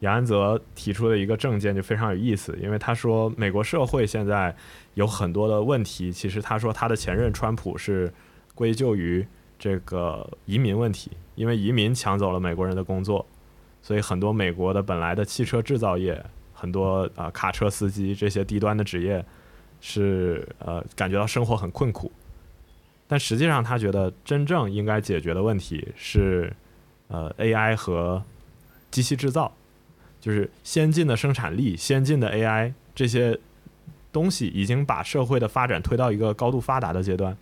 杨安泽提出的一个政见就非常有意思，因为他说美国社会现在有很多的问题，其实他说他的前任川普是归咎于这个移民问题，因为移民抢走了美国人的工作，所以很多美国的本来的汽车制造业，很多啊、卡车司机这些低端的职业是呃感觉到生活很困苦。但实际上，他觉得真正应该解决的问题是，呃，AI 和机器制造，就是先进的生产力、先进的 AI 这些东西已经把社会的发展推到一个高度发达的阶段，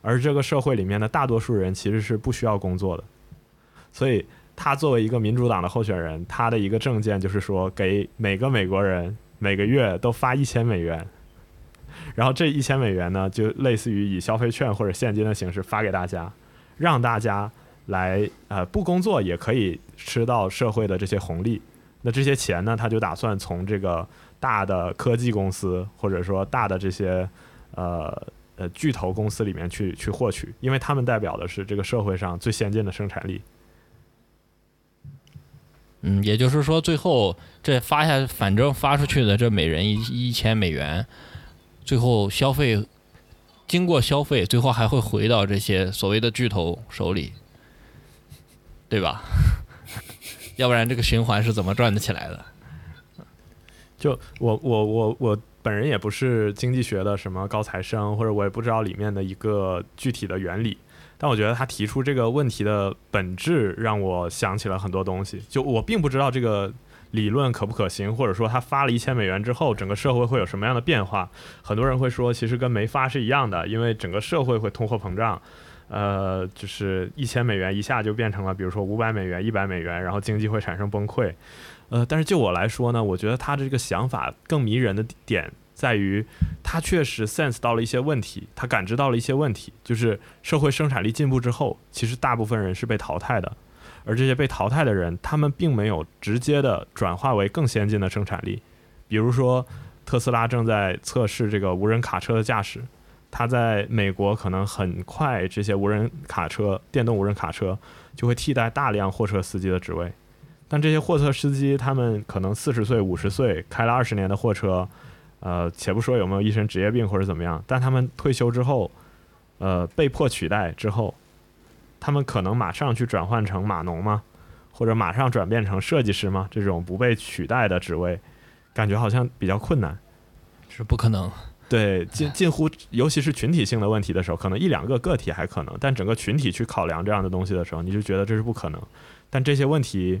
而这个社会里面的大多数人其实是不需要工作的，所以他作为一个民主党的候选人，他的一个政见就是说，给每个美国人每个月都发一千美元。然后这一千美元呢，就类似于以消费券或者现金的形式发给大家，让大家来呃不工作也可以吃到社会的这些红利。那这些钱呢，他就打算从这个大的科技公司或者说大的这些呃呃巨头公司里面去去获取，因为他们代表的是这个社会上最先进的生产力。嗯，也就是说，最后这发下，反正发出去的这每人一一千美元，最后消费经过消费，最后还会回到这些所谓的巨头手里，对吧？要不然这个循环是怎么转得起来的？就我我我我本人也不是经济学的什么高材生，或者我也不知道里面的一个具体的原理，但我觉得他提出这个问题的本质让我想起了很多东西。就我并不知道这个理论可不可行，或者说他发了一千美元之后，整个社会会有什么样的变化。很多人会说，其实跟没发是一样的，因为整个社会会通货膨胀。呃，就是一千美元一下就变成了，比如说五百美元、一百美元，然后经济会产生崩溃。呃，但是就我来说呢，我觉得他的这个想法更迷人的点在于，他确实 sense 到了一些问题，他感知到了一些问题，就是社会生产力进步之后，其实大部分人是被淘汰的，而这些被淘汰的人，他们并没有直接的转化为更先进的生产力。比如说，特斯拉正在测试这个无人卡车的驾驶，它在美国可能很快，这些无人卡车、电动无人卡车就会替代大量货车司机的职位。但这些货车司机他们可能四十岁、五十岁，开了二十年的货车，呃，且不说有没有一身职业病或者怎么样，但他们退休之后，呃，被迫取代之后，他们可能马上去转换成码农吗？或者马上转变成设计师吗？这种不被取代的职位，感觉好像比较困难。是不可能。对，近近乎，尤其是群体性的问题的时候，可能一两个个体还可能，但整个群体去考量这样的东西的时候，你就觉得这是不可能。但这些问题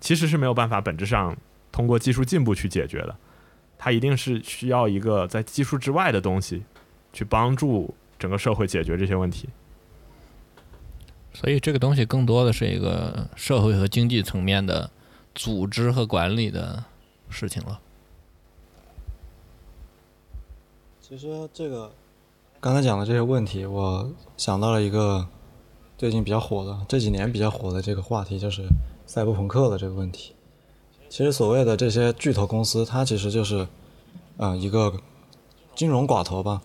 其实是没有办法本质上通过技术进步去解决的，它一定是需要一个在技术之外的东西去帮助整个社会解决这些问题。所以这个东西更多的是一个社会和经济层面的组织和管理的事情了。其实这个刚才讲的这些问题，我想到了一个最近比较火的这几年比较火的这个话题，就是赛博朋克的这个问题。其实所谓的这些巨头公司，它其实就是呃一个金融寡头吧。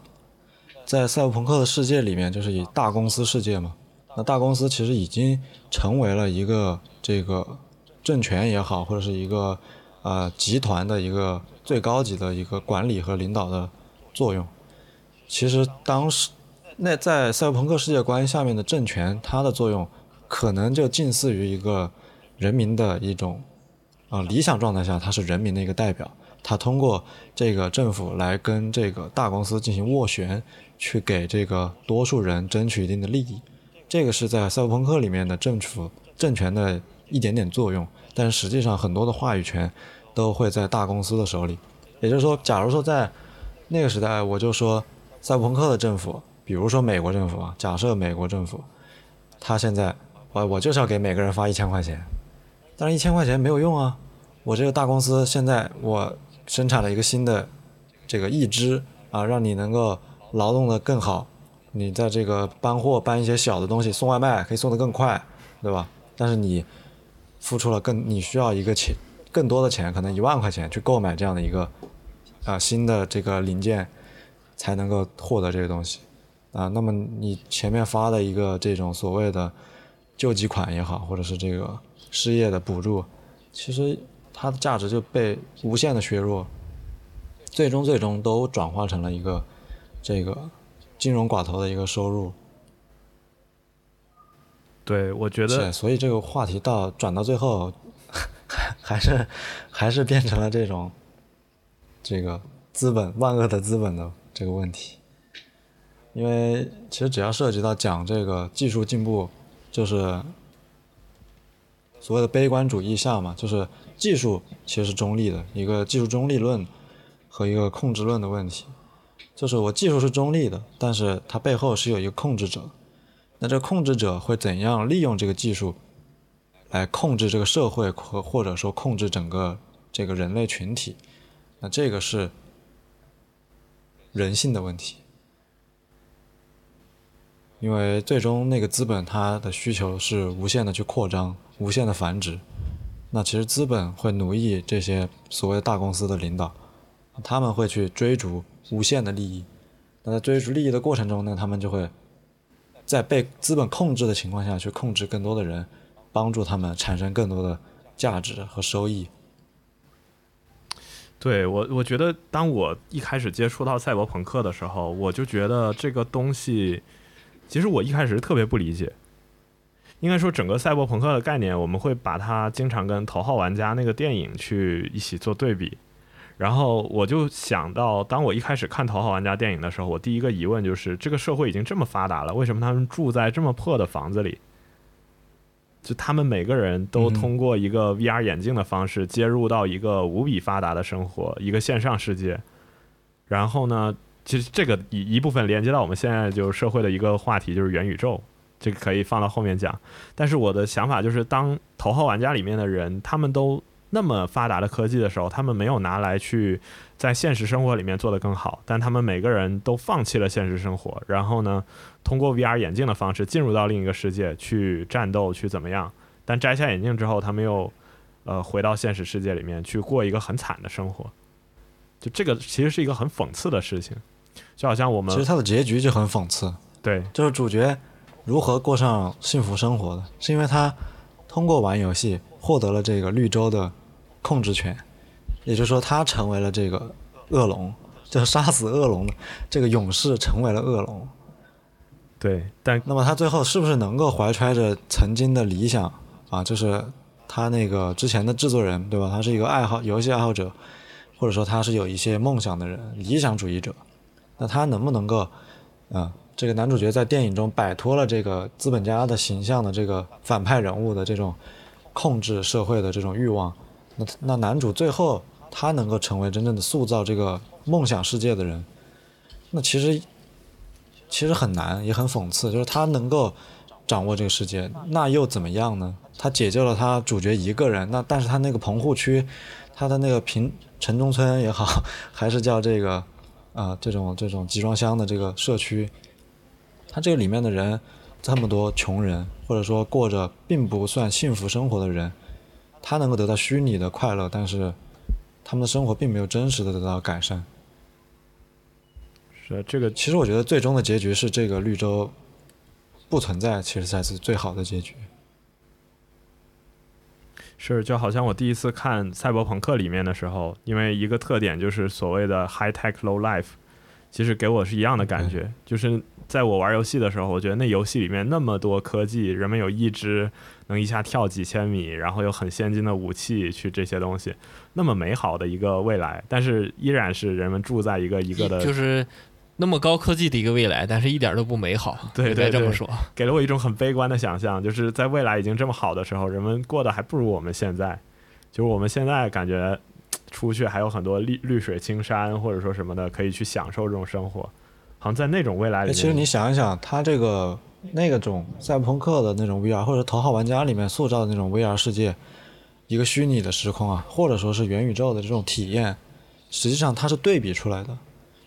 在赛博朋克的世界里面，就是以大公司世界嘛。那大公司其实已经成为了一个这个政权也好，或者是一个呃集团的一个最高级的一个管理和领导的作用。其实当时那在赛博朋克世界观下面的政权，它的作用可能就近似于一个人民的一种啊、理想状态下，它是人民的一个代表。它通过这个政府来跟这个大公司进行斡旋，去给这个多数人争取一定的利益。这个是在赛博朋克里面的政府政权的一点点作用，但实际上很多的话语权都会在大公司的手里。也就是说，假如说在那个时代，我就说赛博朋克的政府，比如说美国政府啊，假设美国政府，他现在我我就是要给每个人发一千块钱，但是一千块钱没有用啊，我这个大公司现在我生产了一个新的这个义肢啊，让你能够劳动的更好，你在这个搬货搬一些小的东西，送外卖可以送得更快，对吧？但是你付出了更，你需要一个钱更多的钱，可能一万块钱去购买这样的一个啊、新的这个零件，才能够获得这个东西啊。那么你前面发的一个这种所谓的救济款也好，或者是这个失业的补助，其实它的价值就被无限的削弱，最终最终都转化成了一个这个金融寡头的一个收入。对，我觉得，所以这个话题到转到最后，还是还是变成了这种这个资本万恶的资本的这个问题。因为其实只要涉及到讲这个技术进步，就是所谓的悲观主义下嘛，就是技术其实是中立的一个技术中立论和一个控制论的问题。就是我技术是中立的，但是它背后是有一个控制者，那这控制者会怎样利用这个技术来控制这个社会和或者说控制整个这个人类群体？那这个是人性的问题，因为最终那个资本它的需求是无限的去扩张、无限的繁殖。那其实资本会奴役这些所谓大公司的领导，他们会去追逐无限的利益。那在追逐利益的过程中呢，他们就会在被资本控制的情况下去控制更多的人，帮助他们产生更多的价值和收益。对我，我觉得当我一开始接触到赛博朋克的时候，我就觉得这个东西，其实我一开始特别不理解。应该说，整个赛博朋克的概念，我们会把它经常跟《头号玩家》那个电影去一起做对比。然后我就想到，当我一开始看《头号玩家》电影的时候，我第一个疑问就是：这个社会已经这么发达了，为什么他们住在这么破的房子里？就他们每个人都嗯通过一个 VR 眼镜的方式接入到一个无比发达的生活，一个线上世界。然后呢，其实这个一一部分连接到我们现在就是社会的一个话题，就是元宇宙。这个可以放到后面讲。但是我的想法就是，当《头号玩家》里面的人，他们都那么发达的科技的时候，他们没有拿来去在现实生活里面做得更好，但他们每个人都放弃了现实生活，然后呢，通过 VR 眼镜的方式进入到另一个世界去战斗，去怎么样？但摘下眼镜之后，他们又呃回到现实世界里面去过一个很惨的生活。就这个其实是一个很讽刺的事情，就好像我们其实它的结局就很讽刺，对就是主角如何过上幸福生活的，是因为他通过玩游戏获得了这个绿洲的控制权，也就是说，他成为了这个恶龙，就是杀死恶龙的这个勇士成为了恶龙。对，但那么他最后是不是能够怀揣着曾经的理想啊？就是他那个之前的制作人，对吧？他是一个爱好游戏爱好者，或者说他是有一些梦想的人，理想主义者。那他能不能够，啊，这个男主角在电影中摆脱了这个资本家的形象的这个反派人物的这种控制社会的这种欲望？那那男主最后他能够成为真正的塑造这个梦想世界的人？那其实其实很难，也很讽刺，就是他能够掌握这个世界，那又怎么样呢？他解救了他主角一个人，那但是他那个棚户区，他的那个平城中村也好，还是叫这个。啊，这种这种集装箱的这个社区，他这个里面的人这么多穷人，或者说过着并不算幸福生活的人，他能够得到虚拟的快乐，但是他们的生活并没有真实的得到改善。是这个，其实我觉得最终的结局是这个绿洲不存在，其实才是最好的结局。是，就好像我第一次看《赛博朋克》里面的时候，因为一个特点就是所谓的 high tech low life，其实给我是一样的感觉。就是在我玩游戏的时候，我觉得那游戏里面那么多科技，人们有一只能一下跳几千米，然后有很先进的武器去这些东西，那么美好的一个未来，但是依然是人们住在一个一个的，就是。那么高科技的一个未来，但是一点都不美好。对，对这么说，给了我一种很悲观的想象，就是在未来已经这么好的时候，人们过得还不如我们现在。就是我们现在感觉出去还有很多绿绿水青山，或者说什么的，可以去享受这种生活。好像在那种未来里，其实你想一想，他这个那个种赛博朋克的那种 VR，或者头号玩家里面塑造的那种 VR 世界，一个虚拟的时空啊，或者说是元宇宙的这种体验，实际上它是对比出来的。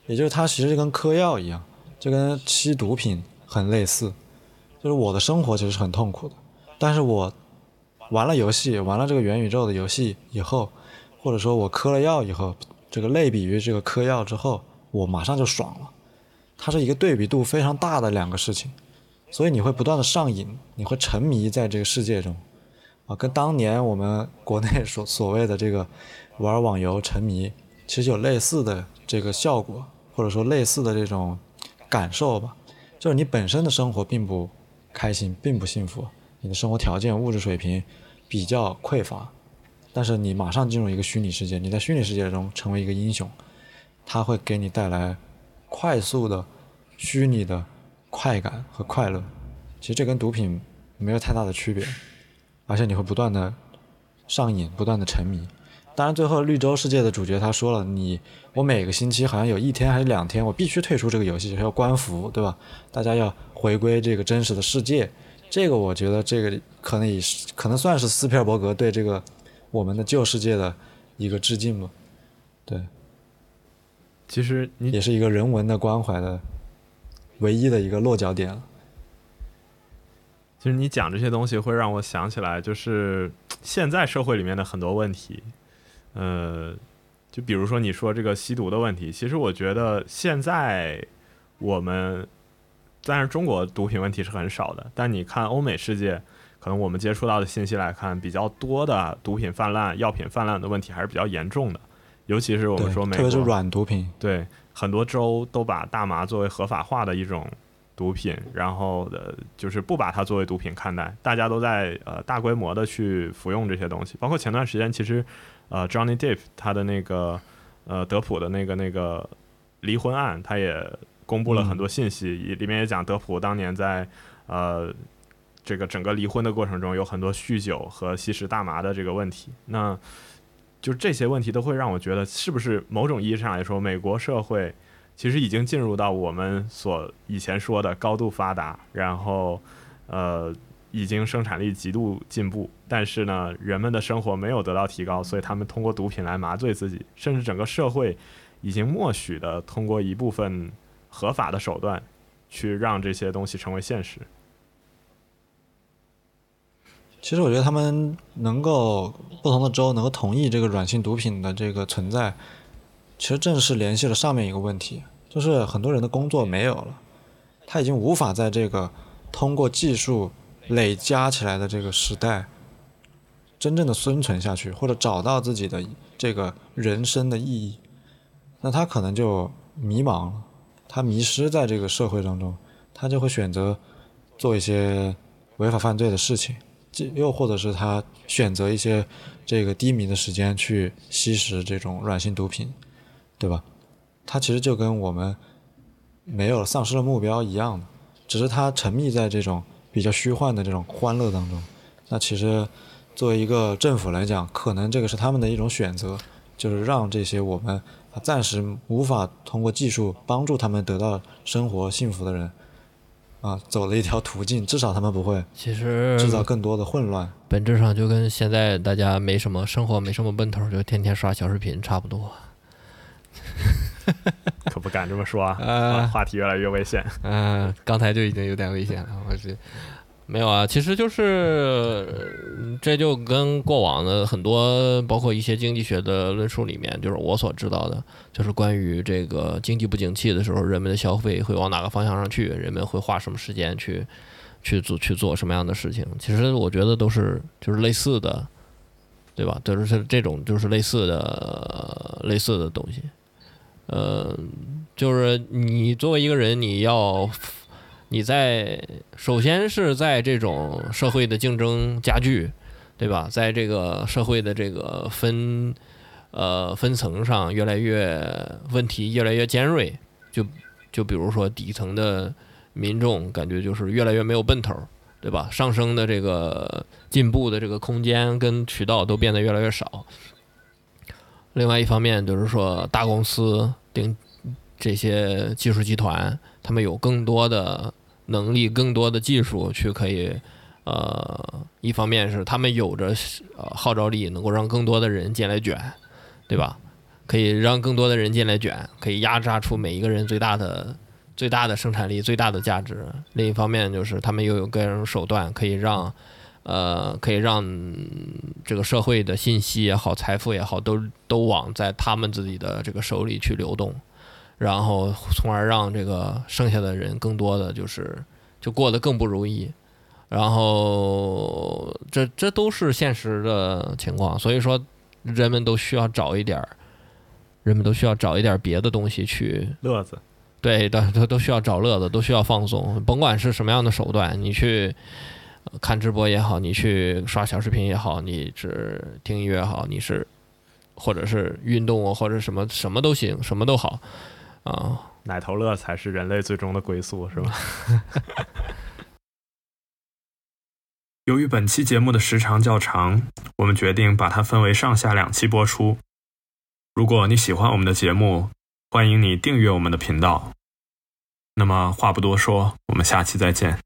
也就是它其实就跟嗑药一样，就跟吸毒品很类似。就是我的生活其实是很痛苦的，但是我玩了游戏，玩了这个元宇宙的游戏以后，或者说我嗑了药以后，这个类比于这个嗑药之后，我马上就爽了。它是一个对比度非常大的两个事情，所以你会不断的上瘾，你会沉迷在这个世界中，啊，跟当年我们国内所所谓的这个玩网游沉迷，其实有类似的这个效果。或者说类似的这种感受吧，就是你本身的生活并不开心，并不幸福，你的生活条件、物质水平比较匮乏，但是你马上进入一个虚拟世界，你在虚拟世界中成为一个英雄，它会给你带来快速的虚拟的快感和快乐。其实这跟毒品没有太大的区别，而且你会不断的上瘾，不断的沉迷。当然，最后绿洲世界的主角他说了：“你我每个星期好像有一天还是两天，我必须退出这个游戏，要关服，对吧？大家要回归这个真实的世界。这个我觉得这个可能也是可能算是斯皮尔伯格对这个我们的旧世界的一个致敬嘛。对，其实你也是一个人文的关怀的唯一的一个落脚点了。其实你讲这些东西会让我想起来，就是现在社会里面的很多问题。”呃，就比如说你说这个吸毒的问题，其实我觉得现在我们，但是中国毒品问题是很少的。但你看欧美世界，可能我们接触到的信息来看，比较多的毒品泛滥、药品泛滥的问题还是比较严重的。尤其是我们说美国，特别是软毒品，对很多州都把大麻作为合法化的一种毒品，然后呃就是不把它作为毒品看待，大家都在呃大规模的去服用这些东西。包括前段时间，其实。呃，Johnny Depp 他的那个呃德普的那个那个离婚案，他也公布了很多信息，里面也讲德普当年在呃这个整个离婚的过程中有很多酗酒和吸食大麻的这个问题。那就这些问题都会让我觉得，是不是某种意义上来说，美国社会其实已经进入到我们所以前说的高度发达，然后呃。已经生产力极度进步，但是呢，人们的生活没有得到提高，所以他们通过毒品来麻醉自己，甚至整个社会已经默许的通过一部分合法的手段去让这些东西成为现实。其实我觉得他们能够不同的州能够同意这个软性毒品的这个存在，其实正是联系了上面一个问题，就是很多人的工作没有了，他已经无法在这个通过技术。累加起来的这个时代，真正的生存下去，或者找到自己的这个人生的意义，那他可能就迷茫了，他迷失在这个社会当中，他就会选择做一些违法犯罪的事情，又或者是他选择一些这个低迷的时间去吸食这种软性毒品，对吧？他其实就跟我们没有丧失了目标一样的，只是他沉迷在这种比较虚幻的这种欢乐当中。那其实作为一个政府来讲，可能这个是他们的一种选择，就是让这些我们暂时无法通过技术帮助他们得到生活幸福的人，啊，走了一条途径，至少他们不会其实制造更多的混乱。本质上就跟现在大家没什么生活没什么奔头，就天天刷小视频差不多。可不敢这么说啊，呃话话题越来越危险。嗯、刚才就已经有点危险了，我是没有啊，其实就是这就跟过往的很多，包括一些经济学的论述里面，就是我所知道的，就是关于这个经济不景气的时候，人们的消费会往哪个方向上去，人们会花什么时间去去做去做什么样的事情。其实我觉得都是就是类似的，对吧？都是这种就是类似的类似的东西。呃，就是你作为一个人，你要你在首先是在这种社会的竞争加剧，对吧？在这个社会的这个分呃分层上越来越问题越来越尖锐，就就比如说底层的民众感觉就是越来越没有奔头，对吧？上升的这个进步的这个空间跟渠道都变得越来越少。另外一方面就是说，大公司顶这些技术集团，他们有更多的能力、更多的技术去可以，呃，一方面是他们有着呃号召力，能够让更多的人进来卷，对吧？可以让更多的人进来卷，可以压榨出每一个人最大的最大的生产力、最大的价值。另一方面就是他们又有各种手段，可以让呃，可以让这个社会的信息也好，财富也好，都都往在他们自己的这个手里去流动，然后从而让这个剩下的人更多的就是就过得更不如意，然后这这都是现实的情况，所以说人们都需要找一点儿，人们都需要找一点儿别的东西去乐子，对，都都都需要找乐子，都需要放松，甭管是什么样的手段，你去呃看直播也好，你去刷小视频也好，你是听音乐也好，你是或者是运动啊，或者什么什么都行，什么都好啊。奶头乐才是人类最终的归宿，是吧？由于本期节目的时长较长，我们决定把它分为上下两期播出。如果你喜欢我们的节目，欢迎你订阅我们的频道。那么话不多说，我们下期再见。